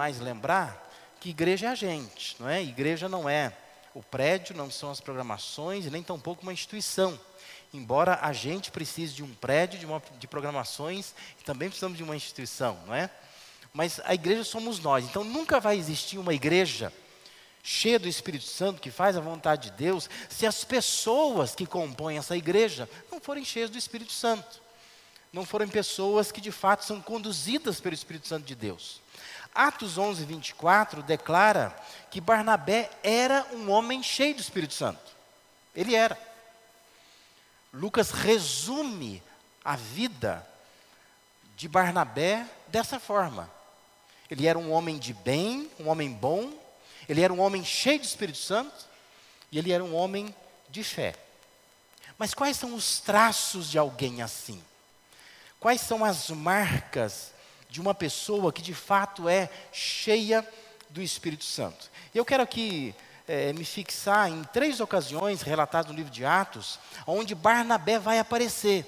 demais lembrar que igreja é a gente, não é? Igreja não é o prédio, não são as programações nem tampouco uma instituição. Embora a gente precise de um prédio, de, uma, de programações, também precisamos de uma instituição, não é? Mas a igreja somos nós. Então nunca vai existir uma igreja cheia do Espírito Santo, que faz a vontade de Deus, se as pessoas que compõem essa igreja não forem cheias do Espírito Santo. Não forem pessoas que de fato são conduzidas pelo Espírito Santo de Deus. Atos 11, 24 declara que Barnabé era um homem cheio do Espírito Santo. Ele era. Lucas resume a vida de Barnabé dessa forma. Ele era um homem de bem, um homem bom, ele era um homem cheio de Espírito Santo e ele era um homem de fé. Mas quais são os traços de alguém assim? Quais são as marcas de uma pessoa que de fato é cheia do Espírito Santo. Eu quero aqui é, me fixar em três ocasiões relatadas no livro de Atos, onde Barnabé vai aparecer.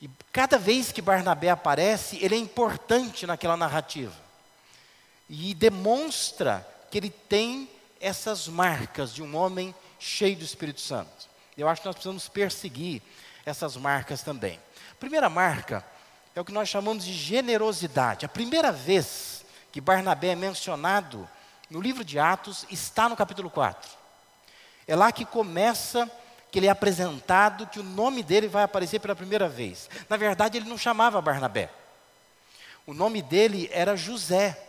E cada vez que Barnabé aparece, ele é importante naquela narrativa. E demonstra que ele tem essas marcas de um homem cheio do Espírito Santo. Eu acho que nós precisamos perseguir essas marcas também. Primeira marca é o que nós chamamos de generosidade. A primeira vez que Barnabé é mencionado no livro de Atos está no capítulo 4. É lá que começa que ele é apresentado, que o nome dele vai aparecer pela primeira vez. Na verdade, ele não chamava Barnabé. O nome dele era José.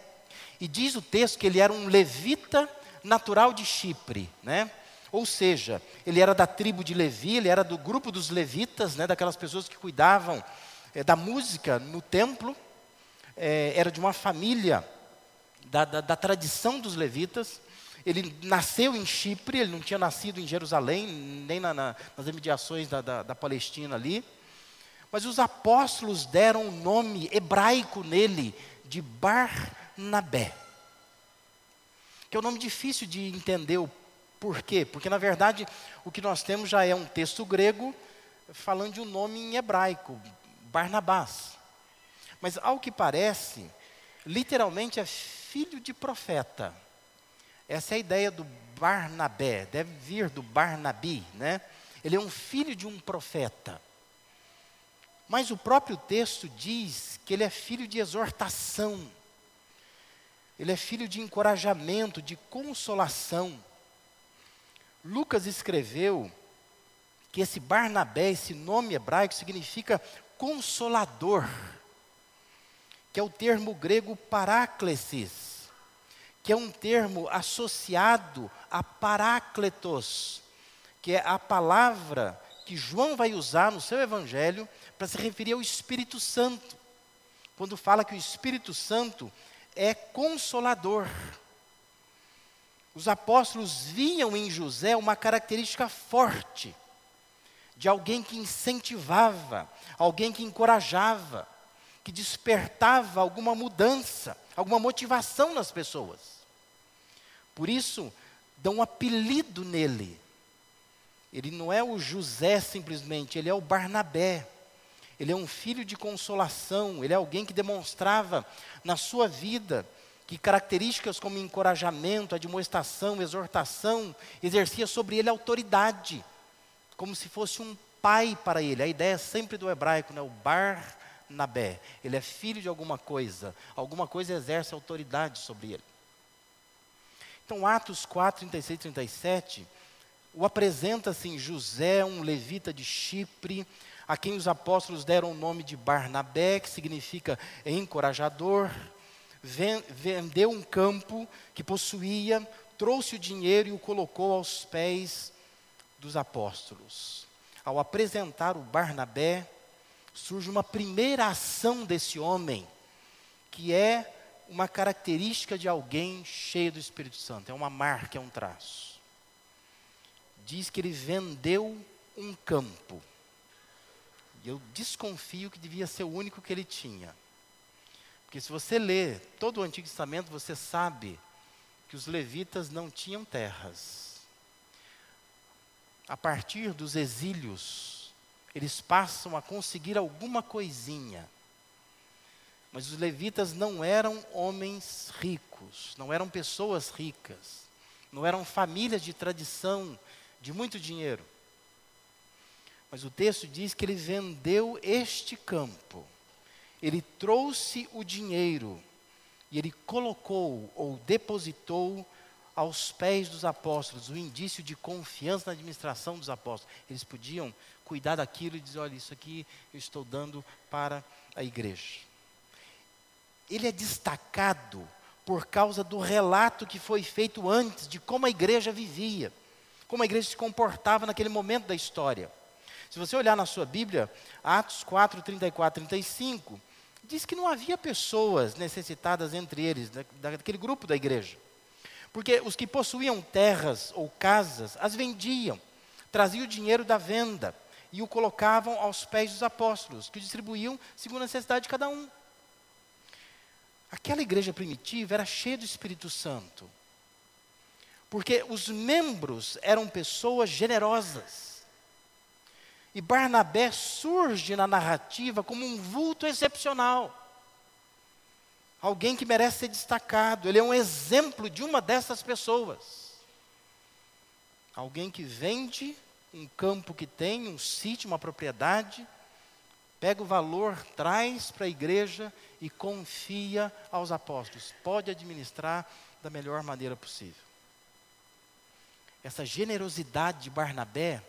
E diz o texto que ele era um levita natural de Chipre, né? Ou seja, ele era da tribo de Levi, ele era do grupo dos levitas, né, daquelas pessoas que cuidavam é, da música no templo, é, era de uma família da, da, da, tradição dos levitas. Ele nasceu em Chipre, ele não tinha nascido em Jerusalém, nem na, na, nas imediações da, da, Palestina ali. Mas os apóstolos deram o um nome hebraico nele de Barnabé, que é um nome difícil de entender o porquê, porque na verdade o que nós temos já é um texto grego falando de um nome em hebraico, Barnabás. Mas, ao que parece, literalmente é filho de profeta. Essa é a ideia do Barnabé, deve vir do Barnabi, né? Ele é um filho de um profeta. Mas o próprio texto diz que ele é filho de exortação. Ele é filho de encorajamento, de consolação. Lucas escreveu que esse Barnabé, esse nome hebraico, significa consolador, que é o termo grego paráclesis, que é um termo associado a parácletos, que é a palavra que João vai usar no seu evangelho para se referir ao Espírito Santo, quando fala que o Espírito Santo é consolador. Os apóstolos viam em José uma característica forte de alguém que incentivava, alguém que encorajava, que despertava alguma mudança, alguma motivação nas pessoas. Por isso, dão um apelido nele. Ele não é o José simplesmente, ele é o Barnabé. Ele é um filho de consolação, ele é alguém que demonstrava na sua vida que características como encorajamento, admoestação, exortação, exercia sobre ele autoridade como se fosse um pai para ele. A ideia é sempre do hebraico, né? o Barnabé. Ele é filho de alguma coisa, alguma coisa exerce autoridade sobre ele. Então, Atos 4, 36 e 37, o apresenta assim: José, um levita de Chipre, a quem os apóstolos deram o nome de Barnabé, que significa encorajador, vendeu um campo que possuía, trouxe o dinheiro e o colocou aos pés dos apóstolos. Ao apresentar o Barnabé, surge uma primeira ação desse homem, que é uma característica de alguém cheio do Espírito Santo, é uma marca, é um traço. Diz que ele vendeu um campo. E eu desconfio que devia ser o único que ele tinha. Porque se você lê todo o Antigo Testamento, você sabe que os levitas não tinham terras a partir dos exílios, eles passam a conseguir alguma coisinha. Mas os levitas não eram homens ricos, não eram pessoas ricas, não eram famílias de tradição, de muito dinheiro. Mas o texto diz que ele vendeu este campo, ele trouxe o dinheiro e ele colocou ou depositou aos pés dos apóstolos, o indício de confiança na administração dos apóstolos. Eles podiam cuidar daquilo e dizer: olha, isso aqui eu estou dando para a igreja. Ele é destacado por causa do relato que foi feito antes de como a igreja vivia, como a igreja se comportava naquele momento da história. Se você olhar na sua Bíblia, Atos 4, 34, 35, diz que não havia pessoas necessitadas entre eles, daquele grupo da igreja. Porque os que possuíam terras ou casas as vendiam, traziam o dinheiro da venda e o colocavam aos pés dos apóstolos, que o distribuíam segundo a necessidade de cada um. Aquela igreja primitiva era cheia do Espírito Santo, porque os membros eram pessoas generosas. E Barnabé surge na narrativa como um vulto excepcional alguém que merece ser destacado. Ele é um exemplo de uma dessas pessoas. Alguém que vende um campo que tem, um sítio, uma propriedade, pega o valor, traz para a igreja e confia aos apóstolos. Pode administrar da melhor maneira possível. Essa generosidade de Barnabé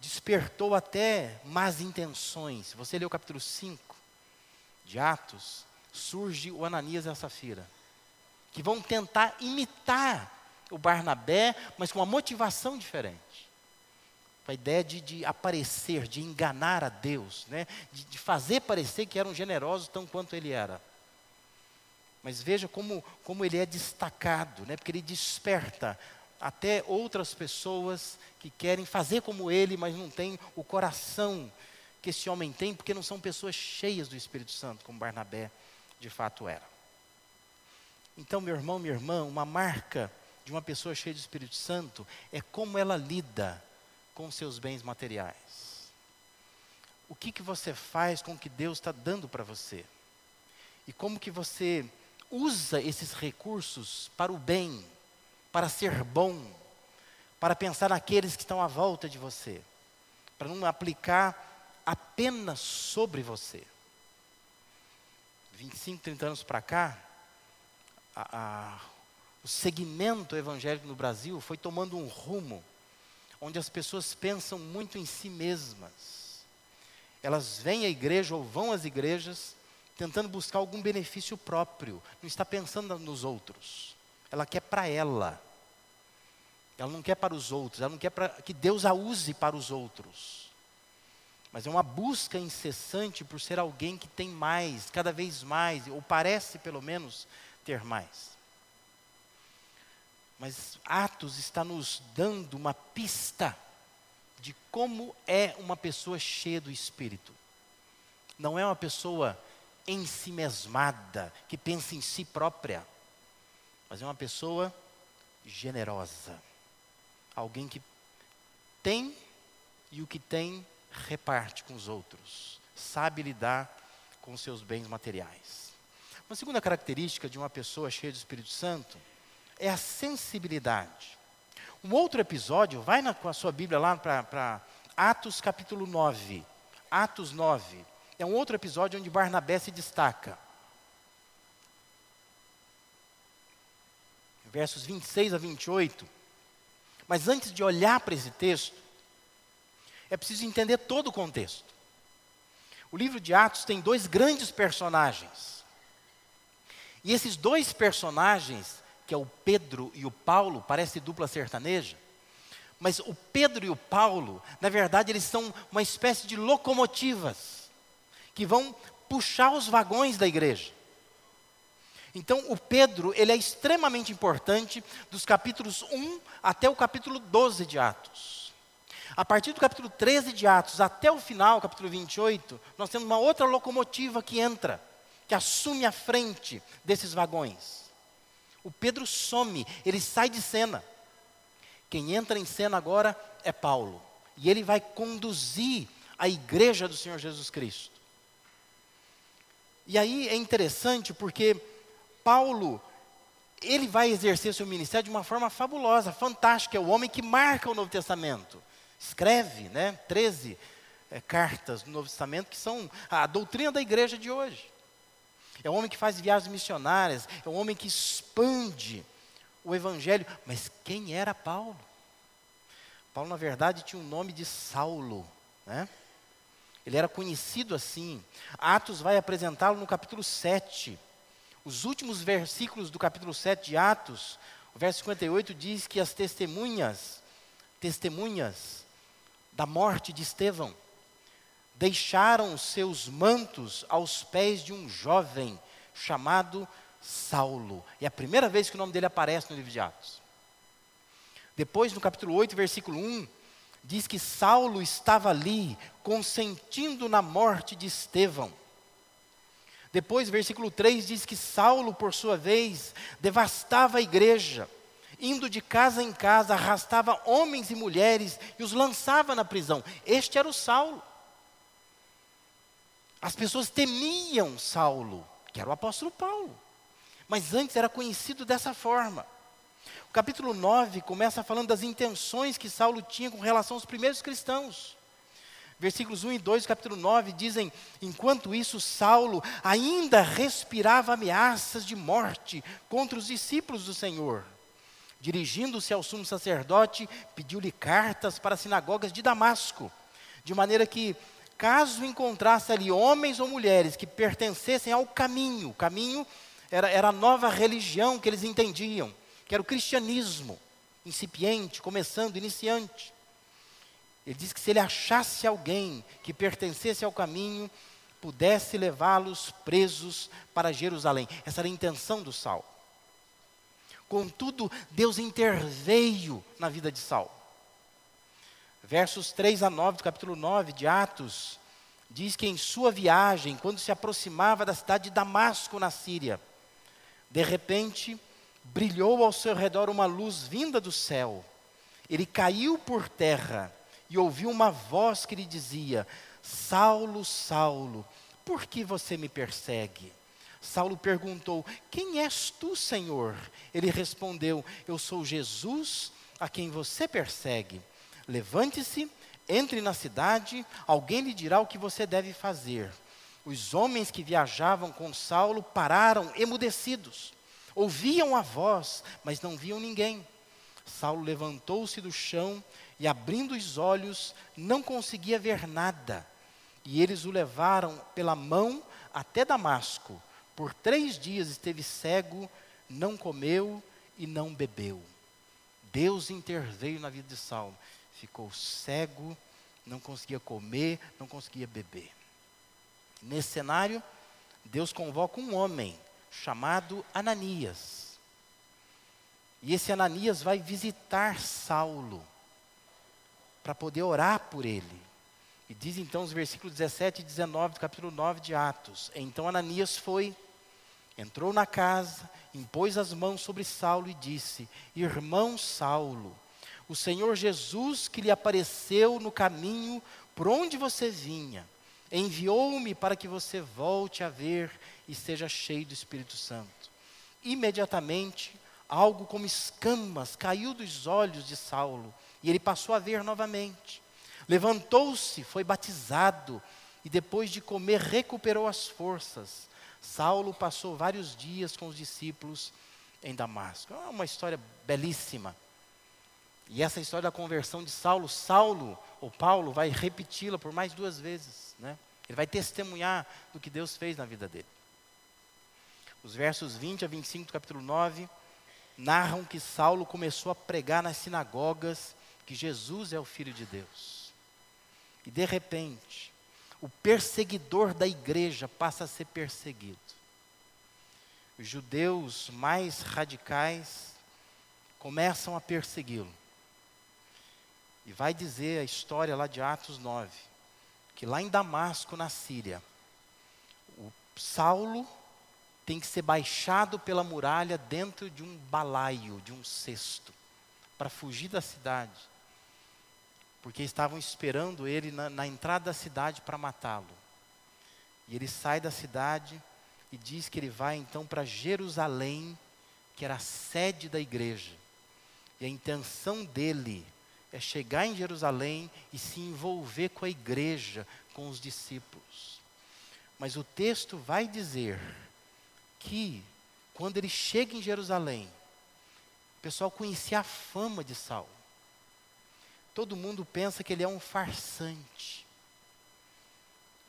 despertou até más intenções. Você ler o capítulo 5 de Atos, surge o Ananias e a Safira, que vão tentar imitar o Barnabé, mas com uma motivação diferente. A ideia de, de aparecer, de enganar a Deus, né? de, de fazer parecer que eram generosos tão quanto ele era. Mas veja como, como ele é destacado, né? porque ele desperta até outras pessoas que querem fazer como ele, mas não têm o coração que esse homem tem, porque não são pessoas cheias do Espírito Santo, como Barnabé de fato era. Então, meu irmão, minha irmã, uma marca de uma pessoa cheia de Espírito Santo é como ela lida com seus bens materiais. O que, que você faz com o que Deus está dando para você? E como que você usa esses recursos para o bem, para ser bom, para pensar naqueles que estão à volta de você, para não aplicar apenas sobre você. 25, 30 anos para cá, a, a, o segmento evangélico no Brasil foi tomando um rumo onde as pessoas pensam muito em si mesmas. Elas vêm à igreja ou vão às igrejas tentando buscar algum benefício próprio, não está pensando nos outros. Ela quer para ela. Ela não quer para os outros, ela não quer que Deus a use para os outros mas é uma busca incessante por ser alguém que tem mais, cada vez mais, ou parece pelo menos ter mais. Mas Atos está nos dando uma pista de como é uma pessoa cheia do Espírito. Não é uma pessoa ensimesmada, que pensa em si própria, mas é uma pessoa generosa. Alguém que tem e o que tem reparte com os outros, sabe lidar com os seus bens materiais. Uma segunda característica de uma pessoa cheia do Espírito Santo é a sensibilidade. Um outro episódio, vai na, com a sua Bíblia lá para Atos capítulo 9. Atos 9. É um outro episódio onde Barnabé se destaca. Versos 26 a 28. Mas antes de olhar para esse texto, é preciso entender todo o contexto. O livro de Atos tem dois grandes personagens. E esses dois personagens, que é o Pedro e o Paulo, parece dupla sertaneja, mas o Pedro e o Paulo, na verdade, eles são uma espécie de locomotivas que vão puxar os vagões da igreja. Então, o Pedro, ele é extremamente importante dos capítulos 1 até o capítulo 12 de Atos. A partir do capítulo 13 de Atos até o final, capítulo 28, nós temos uma outra locomotiva que entra, que assume a frente desses vagões. O Pedro some, ele sai de cena. Quem entra em cena agora é Paulo. E ele vai conduzir a igreja do Senhor Jesus Cristo. E aí é interessante porque Paulo, ele vai exercer seu ministério de uma forma fabulosa, fantástica. É o homem que marca o Novo Testamento. Escreve, né, 13 é, cartas do Novo Testamento que são a doutrina da igreja de hoje. É um homem que faz viagens missionárias, é um homem que expande o evangelho. Mas quem era Paulo? Paulo, na verdade, tinha o nome de Saulo, né? Ele era conhecido assim. Atos vai apresentá-lo no capítulo 7. Os últimos versículos do capítulo 7 de Atos, o verso 58 diz que as testemunhas, testemunhas da morte de Estevão, deixaram seus mantos aos pés de um jovem chamado Saulo. É a primeira vez que o nome dele aparece no livro de Atos. Depois, no capítulo 8, versículo 1, diz que Saulo estava ali, consentindo na morte de Estevão. Depois, versículo 3 diz que Saulo, por sua vez, devastava a igreja, indo de casa em casa, arrastava homens e mulheres e os lançava na prisão. Este era o Saulo. As pessoas temiam Saulo, que era o apóstolo Paulo. Mas antes era conhecido dessa forma. O capítulo 9 começa falando das intenções que Saulo tinha com relação aos primeiros cristãos. Versículos 1 e 2 do capítulo 9 dizem: Enquanto isso, Saulo ainda respirava ameaças de morte contra os discípulos do Senhor. Dirigindo-se ao sumo sacerdote, pediu-lhe cartas para as sinagogas de Damasco, de maneira que, caso encontrasse ali homens ou mulheres que pertencessem ao caminho, o caminho era, era a nova religião que eles entendiam, que era o cristianismo, incipiente, começando, iniciante. Ele diz que se ele achasse alguém que pertencesse ao caminho, pudesse levá-los presos para Jerusalém. Essa era a intenção do Saul. Contudo, Deus interveio na vida de Saul. Versos 3 a 9 do capítulo 9 de Atos, diz que em sua viagem, quando se aproximava da cidade de Damasco, na Síria, de repente, brilhou ao seu redor uma luz vinda do céu. Ele caiu por terra e ouviu uma voz que lhe dizia: Saulo, Saulo, por que você me persegue? Saulo perguntou: Quem és tu, Senhor? Ele respondeu: Eu sou Jesus a quem você persegue. Levante-se, entre na cidade, alguém lhe dirá o que você deve fazer. Os homens que viajavam com Saulo pararam emudecidos. Ouviam a voz, mas não viam ninguém. Saulo levantou-se do chão e, abrindo os olhos, não conseguia ver nada. E eles o levaram pela mão até Damasco. Por três dias esteve cego, não comeu e não bebeu. Deus interveio na vida de Saulo. Ficou cego, não conseguia comer, não conseguia beber. Nesse cenário, Deus convoca um homem chamado Ananias. E esse Ananias vai visitar Saulo para poder orar por ele. E diz então os versículos 17 e 19 do capítulo 9 de Atos. Então Ananias foi, entrou na casa, impôs as mãos sobre Saulo e disse: Irmão Saulo, o Senhor Jesus que lhe apareceu no caminho por onde você vinha, enviou-me para que você volte a ver e seja cheio do Espírito Santo. Imediatamente, algo como escamas caiu dos olhos de Saulo e ele passou a ver novamente. Levantou-se, foi batizado e depois de comer recuperou as forças. Saulo passou vários dias com os discípulos em Damasco. É uma história belíssima. E essa história da conversão de Saulo, Saulo, ou Paulo, vai repeti-la por mais duas vezes. Né? Ele vai testemunhar do que Deus fez na vida dele. Os versos 20 a 25 do capítulo 9 narram que Saulo começou a pregar nas sinagogas que Jesus é o Filho de Deus. E de repente, o perseguidor da igreja passa a ser perseguido. Os judeus mais radicais começam a persegui-lo. E vai dizer a história lá de Atos 9, que lá em Damasco, na Síria, o Saulo tem que ser baixado pela muralha dentro de um balaio, de um cesto, para fugir da cidade. Porque estavam esperando ele na, na entrada da cidade para matá-lo. E ele sai da cidade e diz que ele vai então para Jerusalém, que era a sede da igreja. E a intenção dele é chegar em Jerusalém e se envolver com a igreja, com os discípulos. Mas o texto vai dizer que, quando ele chega em Jerusalém, o pessoal conhecia a fama de Saulo. Todo mundo pensa que ele é um farsante,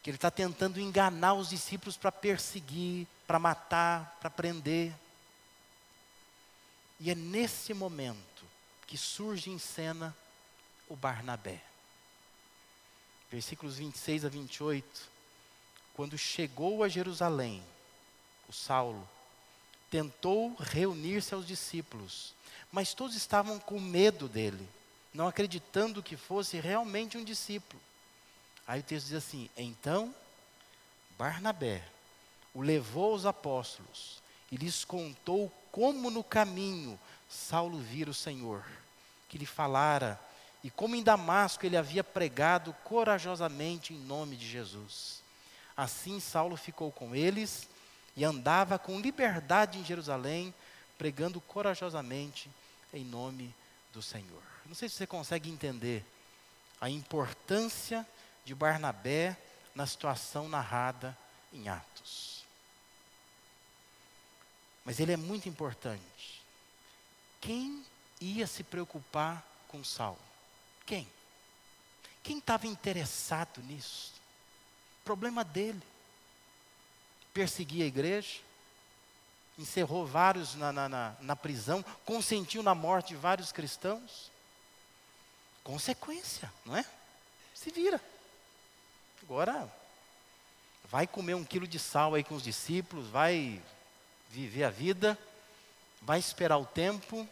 que ele está tentando enganar os discípulos para perseguir, para matar, para prender. E é nesse momento que surge em cena o Barnabé. Versículos 26 a 28. Quando chegou a Jerusalém, o Saulo tentou reunir-se aos discípulos, mas todos estavam com medo dele, não acreditando que fosse realmente um discípulo. Aí o texto diz assim: Então Barnabé o levou aos apóstolos e lhes contou como no caminho Saulo vira o Senhor, que lhe falara e como em Damasco ele havia pregado corajosamente em nome de Jesus. Assim Saulo ficou com eles e andava com liberdade em Jerusalém, pregando corajosamente em nome do Senhor. Não sei se você consegue entender a importância de Barnabé na situação narrada em Atos. Mas ele é muito importante. Quem ia se preocupar com Saulo? Quem? Quem estava interessado nisso? Problema dele. Perseguia a igreja, encerrou vários na, na, na, na prisão, consentiu na morte de vários cristãos. Consequência, não é? Se vira. Agora, vai comer um quilo de sal aí com os discípulos, vai viver a vida, vai esperar o tempo,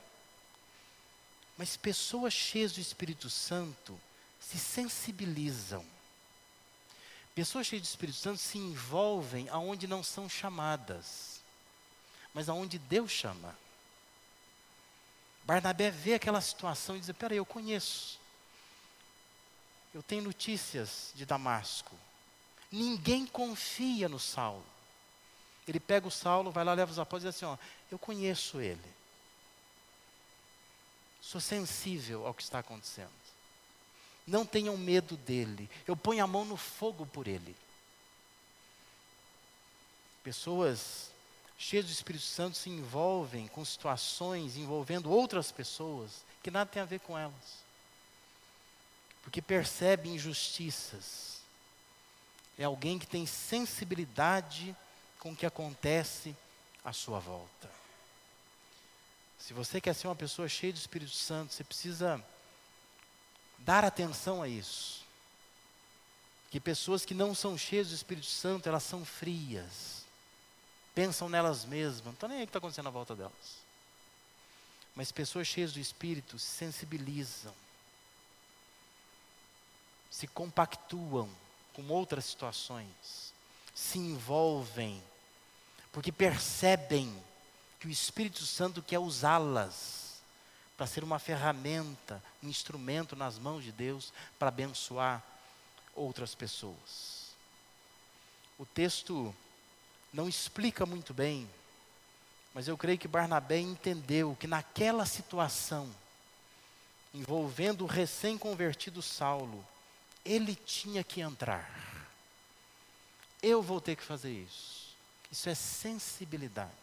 mas pessoas cheias do Espírito Santo se sensibilizam. Pessoas cheias do Espírito Santo se envolvem aonde não são chamadas, mas aonde Deus chama. Barnabé vê aquela situação e diz: Peraí, eu conheço. Eu tenho notícias de Damasco. Ninguém confia no Saulo. Ele pega o Saulo, vai lá, leva os apóstolos e diz assim: Ó, eu conheço ele. Sou sensível ao que está acontecendo. Não tenham medo dele. Eu ponho a mão no fogo por ele. Pessoas cheias do Espírito Santo se envolvem com situações envolvendo outras pessoas que nada tem a ver com elas. Porque percebe injustiças. É alguém que tem sensibilidade com o que acontece à sua volta. Se você quer ser uma pessoa cheia do Espírito Santo, você precisa dar atenção a isso. Que pessoas que não são cheias do Espírito Santo, elas são frias. Pensam nelas mesmas, não estão nem aí o que está acontecendo à volta delas. Mas pessoas cheias do Espírito se sensibilizam, se compactuam com outras situações, se envolvem, porque percebem que o Espírito Santo quer usá-las para ser uma ferramenta, um instrumento nas mãos de Deus para abençoar outras pessoas. O texto não explica muito bem, mas eu creio que Barnabé entendeu que naquela situação, envolvendo o recém-convertido Saulo, ele tinha que entrar. Eu vou ter que fazer isso. Isso é sensibilidade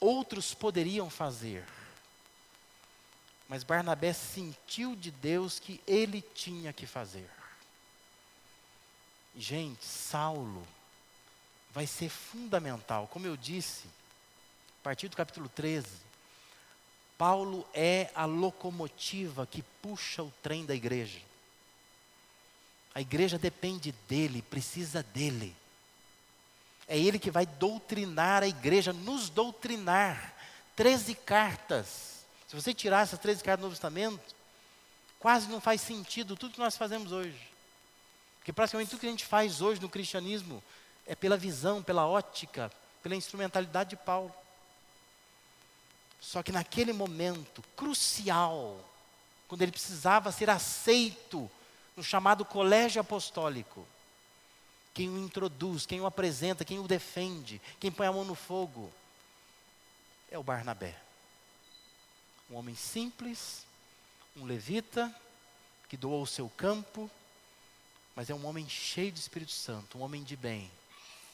outros poderiam fazer. Mas Barnabé sentiu de Deus que ele tinha que fazer. Gente, Saulo vai ser fundamental. Como eu disse, a partir do capítulo 13, Paulo é a locomotiva que puxa o trem da igreja. A igreja depende dele, precisa dele. É ele que vai doutrinar a igreja, nos doutrinar. Treze cartas. Se você tirar essas treze cartas do Novo Testamento, quase não faz sentido tudo que nós fazemos hoje. Porque praticamente tudo que a gente faz hoje no cristianismo é pela visão, pela ótica, pela instrumentalidade de Paulo. Só que naquele momento crucial, quando ele precisava ser aceito no chamado colégio apostólico, quem o introduz, quem o apresenta, quem o defende, quem põe a mão no fogo, é o Barnabé. Um homem simples, um levita, que doou o seu campo, mas é um homem cheio de Espírito Santo, um homem de bem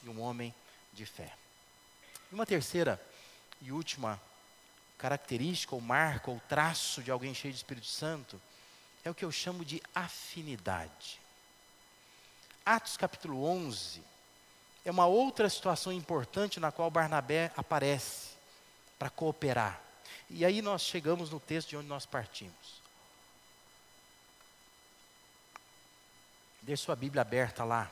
e um homem de fé. E uma terceira e última característica, ou marca, ou traço de alguém cheio de Espírito Santo, é o que eu chamo de afinidade. Atos capítulo 11 é uma outra situação importante na qual Barnabé aparece para cooperar. E aí nós chegamos no texto de onde nós partimos. Deixe sua Bíblia aberta lá.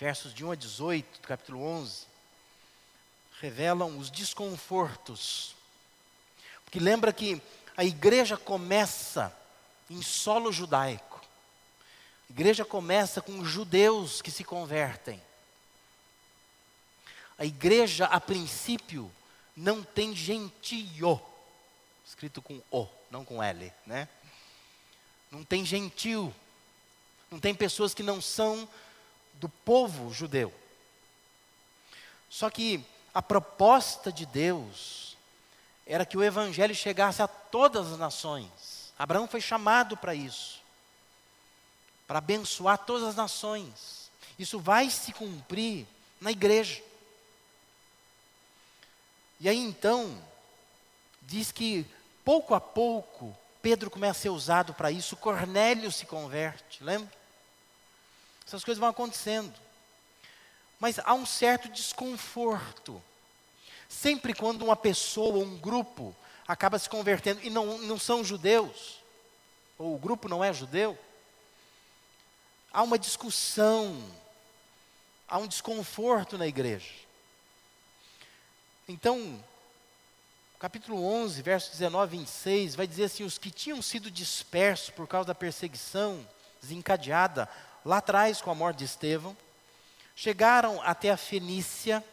Versos de 1 a 18, do capítulo 11, revelam os desconfortos. Porque lembra que a igreja começa em solo judaico. A igreja começa com judeus que se convertem. A igreja, a princípio, não tem gentio, escrito com O, não com L, né? Não tem gentil, não tem pessoas que não são do povo judeu. Só que a proposta de Deus era que o evangelho chegasse a todas as nações. Abraão foi chamado para isso, para abençoar todas as nações. Isso vai se cumprir na igreja. E aí então, diz que pouco a pouco, Pedro começa a ser usado para isso, Cornélio se converte, lembra? Essas coisas vão acontecendo. Mas há um certo desconforto. Sempre quando uma pessoa um grupo acaba se convertendo. E não, não são judeus, ou o grupo não é judeu, há uma discussão, há um desconforto na igreja. Então, capítulo 11, verso 19 e 26, vai dizer assim: os que tinham sido dispersos por causa da perseguição desencadeada lá atrás com a morte de Estevão, chegaram até a Fenícia,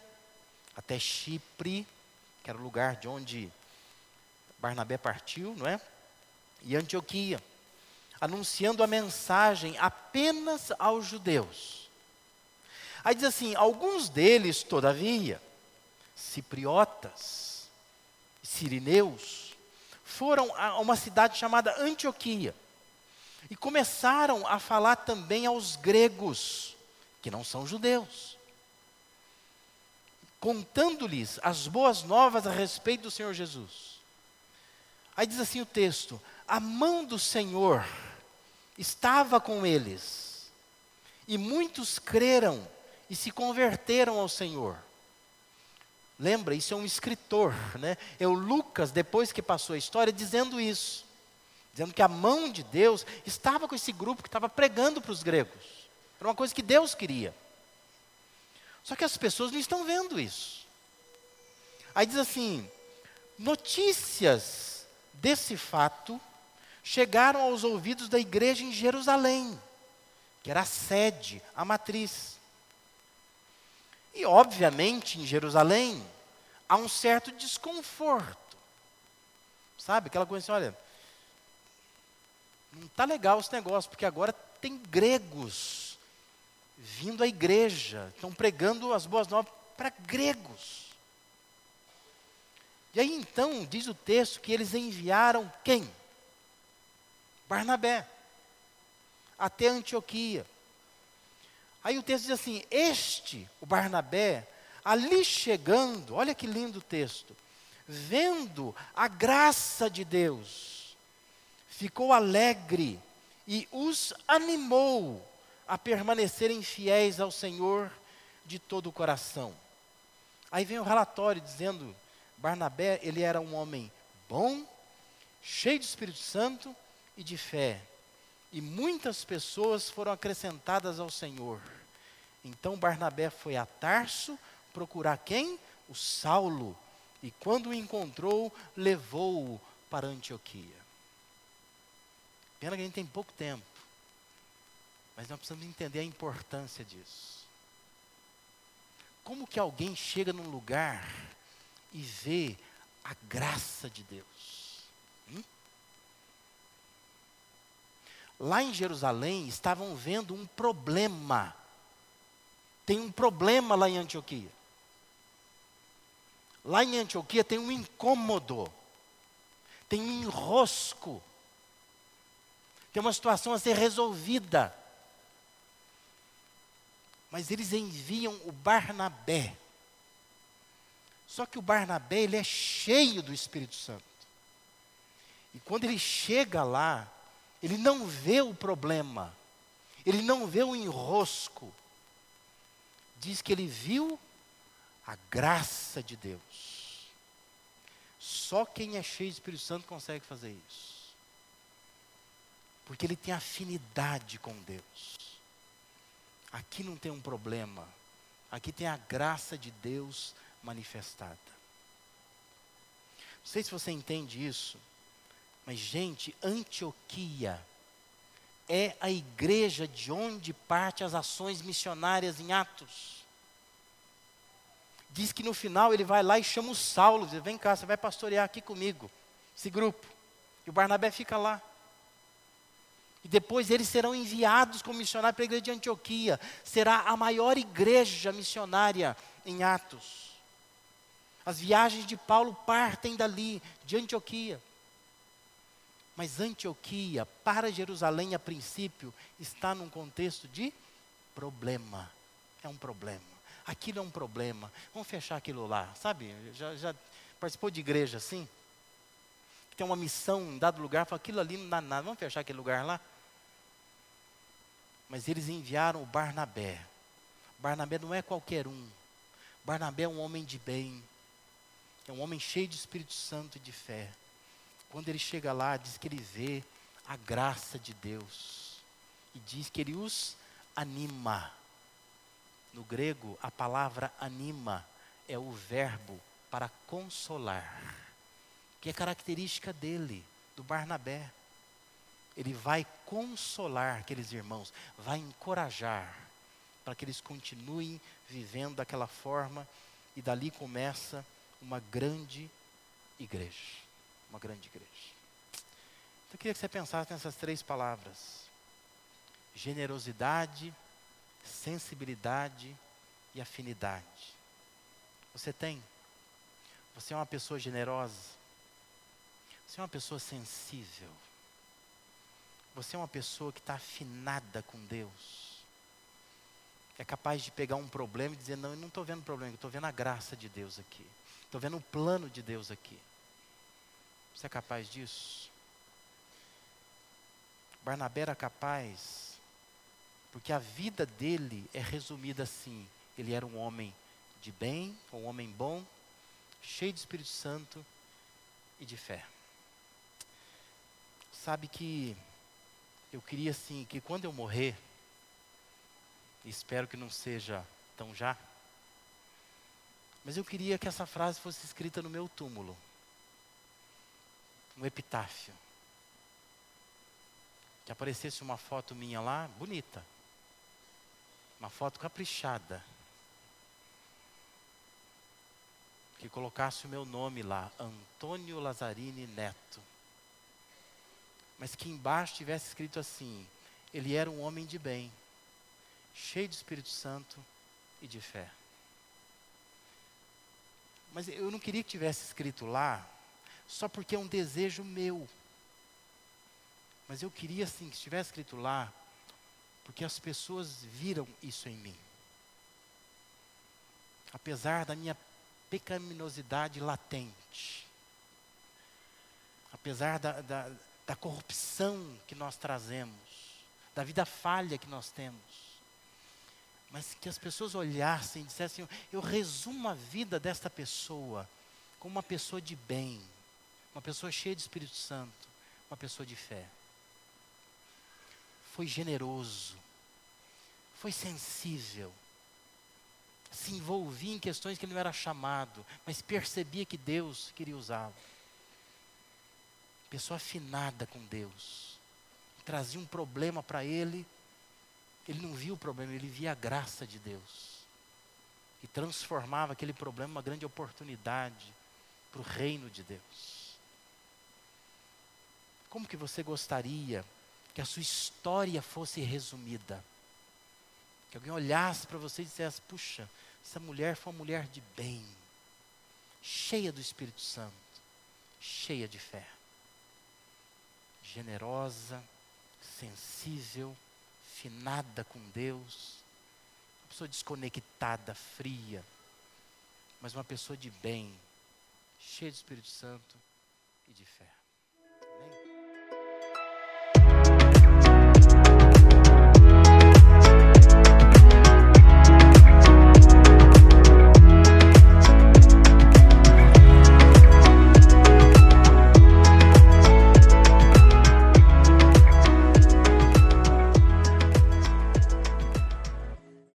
até Chipre, que era o lugar de onde Barnabé partiu, não é? E Antioquia, anunciando a mensagem apenas aos judeus. Aí diz assim: alguns deles, todavia, cipriotas, sirineus, foram a uma cidade chamada Antioquia e começaram a falar também aos gregos, que não são judeus, contando-lhes as boas novas a respeito do Senhor Jesus. Aí diz assim o texto: a mão do Senhor estava com eles, e muitos creram e se converteram ao Senhor. Lembra, isso é um escritor, né? É o Lucas, depois que passou a história, dizendo isso. Dizendo que a mão de Deus estava com esse grupo que estava pregando para os gregos. Era uma coisa que Deus queria. Só que as pessoas não estão vendo isso. Aí diz assim: notícias desse fato chegaram aos ouvidos da igreja em Jerusalém, que era a sede, a matriz. E, obviamente, em Jerusalém, há um certo desconforto. Sabe? Aquela coisa assim: olha, não está legal esse negócio, porque agora tem gregos vindo à igreja, estão pregando as boas novas para gregos. E aí então, diz o texto que eles enviaram quem? Barnabé, até Antioquia. Aí o texto diz assim: Este, o Barnabé, ali chegando, olha que lindo o texto, vendo a graça de Deus, ficou alegre e os animou a permanecerem fiéis ao Senhor de todo o coração. Aí vem o relatório dizendo: Barnabé, ele era um homem bom, cheio de Espírito Santo e de fé e muitas pessoas foram acrescentadas ao Senhor. Então Barnabé foi a Tarso procurar quem? O Saulo. E quando o encontrou, levou-o para Antioquia. Pena que a gente tem pouco tempo. Mas nós precisamos entender a importância disso. Como que alguém chega num lugar e vê a graça de Deus? Hum? lá em Jerusalém estavam vendo um problema tem um problema lá em Antioquia. Lá em Antioquia tem um incômodo, tem um enrosco, tem uma situação a ser resolvida. Mas eles enviam o Barnabé. Só que o Barnabé, ele é cheio do Espírito Santo. E quando ele chega lá, ele não vê o problema, ele não vê o enrosco. Diz que ele viu a graça de Deus. Só quem é cheio do Espírito Santo consegue fazer isso. Porque ele tem afinidade com Deus. Aqui não tem um problema. Aqui tem a graça de Deus manifestada. Não sei se você entende isso, mas, gente, Antioquia é a igreja de onde parte as ações missionárias em Atos. Diz que no final ele vai lá e chama o Saulo, diz: Vem cá, você vai pastorear aqui comigo, esse grupo. E o Barnabé fica lá. E depois eles serão enviados como missionários para a igreja de Antioquia. Será a maior igreja missionária em Atos. As viagens de Paulo partem dali, de Antioquia. Mas Antioquia, para Jerusalém a princípio, está num contexto de problema. É um problema. Aquilo é um problema. Vamos fechar aquilo lá, sabe? Já, já participou de igreja assim? Tem uma missão em dado lugar, fala, aquilo ali não dá nada, vamos fechar aquele lugar lá? Mas eles enviaram o Barnabé. Barnabé não é qualquer um. Barnabé é um homem de bem. É um homem cheio de Espírito Santo e de fé. Quando ele chega lá, diz que ele vê a graça de Deus. E diz que ele os anima. No grego, a palavra anima é o verbo para consolar, que é característica dele, do Barnabé. Ele vai consolar aqueles irmãos, vai encorajar, para que eles continuem vivendo daquela forma, e dali começa uma grande igreja. Uma grande igreja. Então eu queria que você pensasse nessas três palavras: generosidade, sensibilidade e afinidade. Você tem? Você é uma pessoa generosa? Você é uma pessoa sensível? Você é uma pessoa que está afinada com Deus? É capaz de pegar um problema e dizer: Não, eu não estou vendo problema, eu estou vendo a graça de Deus aqui. Estou vendo o plano de Deus aqui. Você é capaz disso? Barnabé era capaz, porque a vida dele é resumida assim: ele era um homem de bem, um homem bom, cheio de Espírito Santo e de fé. Sabe que eu queria assim, que quando eu morrer, espero que não seja tão já, mas eu queria que essa frase fosse escrita no meu túmulo um epitáfio. Que aparecesse uma foto minha lá, bonita. Uma foto caprichada. Que colocasse o meu nome lá, Antônio Lazzarini Neto. Mas que embaixo tivesse escrito assim: ele era um homem de bem, cheio de Espírito Santo e de fé. Mas eu não queria que tivesse escrito lá só porque é um desejo meu. Mas eu queria assim que estivesse escrito lá, porque as pessoas viram isso em mim. Apesar da minha pecaminosidade latente, apesar da, da, da corrupção que nós trazemos, da vida falha que nós temos, mas que as pessoas olhassem e dissessem: eu resumo a vida desta pessoa como uma pessoa de bem, uma pessoa cheia de Espírito Santo, uma pessoa de fé. Foi generoso, foi sensível, se envolvia em questões que ele não era chamado, mas percebia que Deus queria usá-lo. Pessoa afinada com Deus, trazia um problema para ele, ele não via o problema, ele via a graça de Deus. E transformava aquele problema em uma grande oportunidade para o reino de Deus. Como que você gostaria que a sua história fosse resumida? Que alguém olhasse para você e dissesse: puxa, essa mulher foi uma mulher de bem, cheia do Espírito Santo, cheia de fé, generosa, sensível, finada com Deus, uma pessoa desconectada, fria, mas uma pessoa de bem, cheia do Espírito Santo e de fé.